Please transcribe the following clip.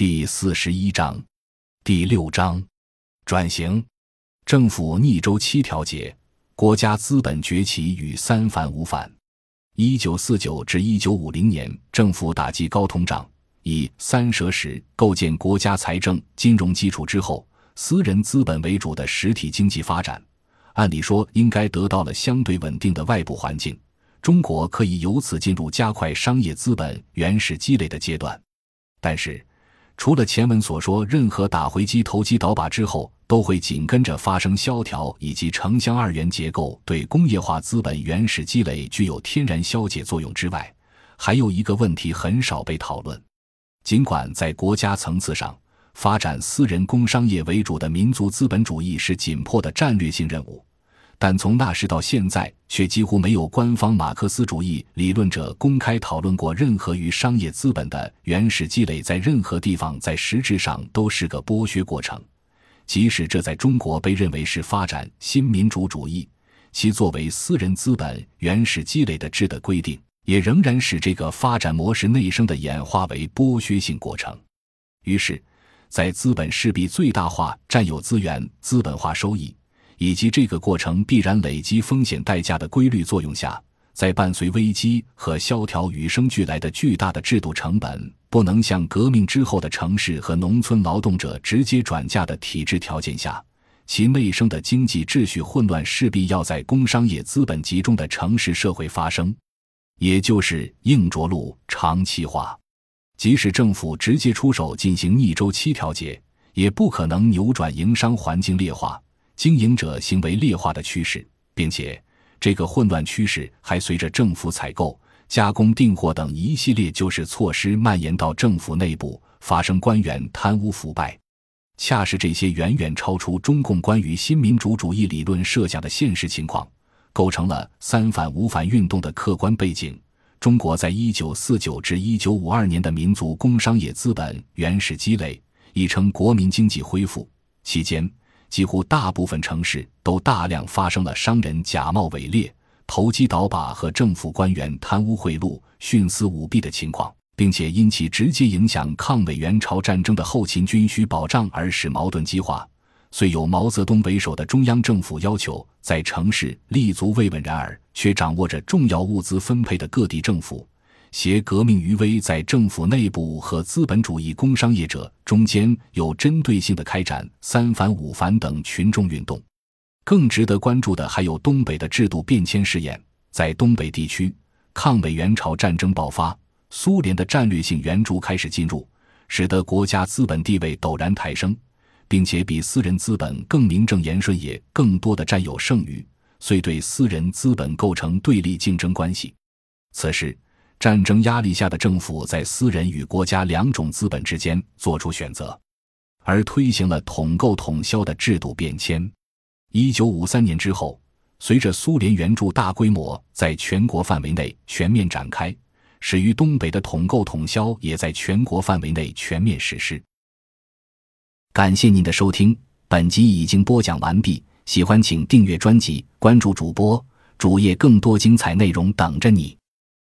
第四十一章，第六章，转型，政府逆周期调节，国家资本崛起与三反五反。一九四九至一九五零年，政府打击高通胀，以三舍时构建国家财政金融基础之后，私人资本为主的实体经济发展，按理说应该得到了相对稳定的外部环境，中国可以由此进入加快商业资本原始积累的阶段，但是。除了前文所说，任何打回机投机倒把之后，都会紧跟着发生萧条以及城乡二元结构对工业化资本原始积累具有天然消解作用之外，还有一个问题很少被讨论。尽管在国家层次上，发展私人工商业为主的民族资本主义是紧迫的战略性任务。但从那时到现在，却几乎没有官方马克思主义理论者公开讨论过任何与商业资本的原始积累在任何地方在实质上都是个剥削过程。即使这在中国被认为是发展新民主主义，其作为私人资本原始积累的质的规定，也仍然使这个发展模式内生的演化为剥削性过程。于是，在资本势必最大化占有资源、资本化收益。以及这个过程必然累积风险代价的规律作用下，在伴随危机和萧条与生俱来的巨大的制度成本不能向革命之后的城市和农村劳动者直接转嫁的体制条件下，其内生的经济秩序混乱势必要在工商业资本集中的城市社会发生，也就是硬着陆长期化。即使政府直接出手进行逆周期调节，也不可能扭转营商环境劣化。经营者行为劣化的趋势，并且这个混乱趋势还随着政府采购、加工、订货等一系列救市措施蔓延到政府内部，发生官员贪污腐败。恰是这些远远超出中共关于新民主主义理论设想的现实情况，构成了三反五反运动的客观背景。中国在一九四九至一九五二年的民族工商业资本原始积累，已成国民经济恢复期间。几乎大部分城市都大量发生了商人假冒伪劣、投机倒把和政府官员贪污贿赂、徇私舞弊的情况，并且因其直接影响抗美援朝战争的后勤军需保障而使矛盾激化。虽有毛泽东为首的中央政府要求在城市立足未稳然而却掌握着重要物资分配的各地政府。携革命余威，在政府内部和资本主义工商业者中间有针对性的开展三反五反等群众运动。更值得关注的还有东北的制度变迁试验。在东北地区，抗美援朝战争爆发，苏联的战略性援助开始进入，使得国家资本地位陡然抬升，并且比私人资本更名正言顺，也更多的占有剩余，遂对私人资本构成对立竞争关系。此时。战争压力下的政府在私人与国家两种资本之间做出选择，而推行了统购统销的制度变迁。一九五三年之后，随着苏联援助大规模在全国范围内全面展开，始于东北的统购统销也在全国范围内全面实施。感谢您的收听，本集已经播讲完毕。喜欢请订阅专辑，关注主播主页，更多精彩内容等着你。